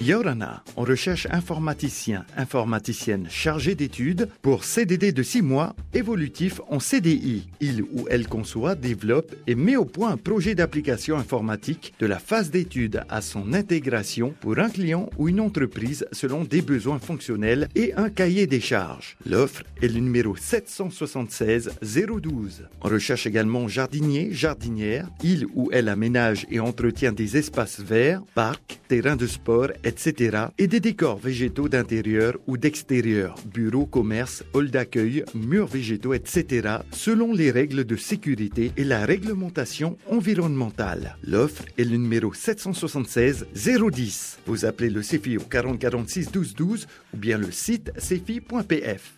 Yorana, on recherche informaticien, informaticienne chargée d'études pour CDD de 6 mois, évolutif en CDI. Il ou elle conçoit, développe et met au point un projet d'application informatique de la phase d'étude à son intégration pour un client ou une entreprise selon des besoins fonctionnels et un cahier des charges. L'offre est le numéro 776 012. On recherche également jardinier, jardinière. Il ou elle aménage et entretient des espaces verts, parcs, terrains de sport, etc. et des décors végétaux d'intérieur ou d'extérieur, bureaux, commerces, halls d'accueil, murs végétaux, etc. selon les règles de sécurité et la réglementation environnementale. L'offre est le numéro 776 010. Vous appelez le CEFI au 40 46 12 12 ou bien le site cefi.pf.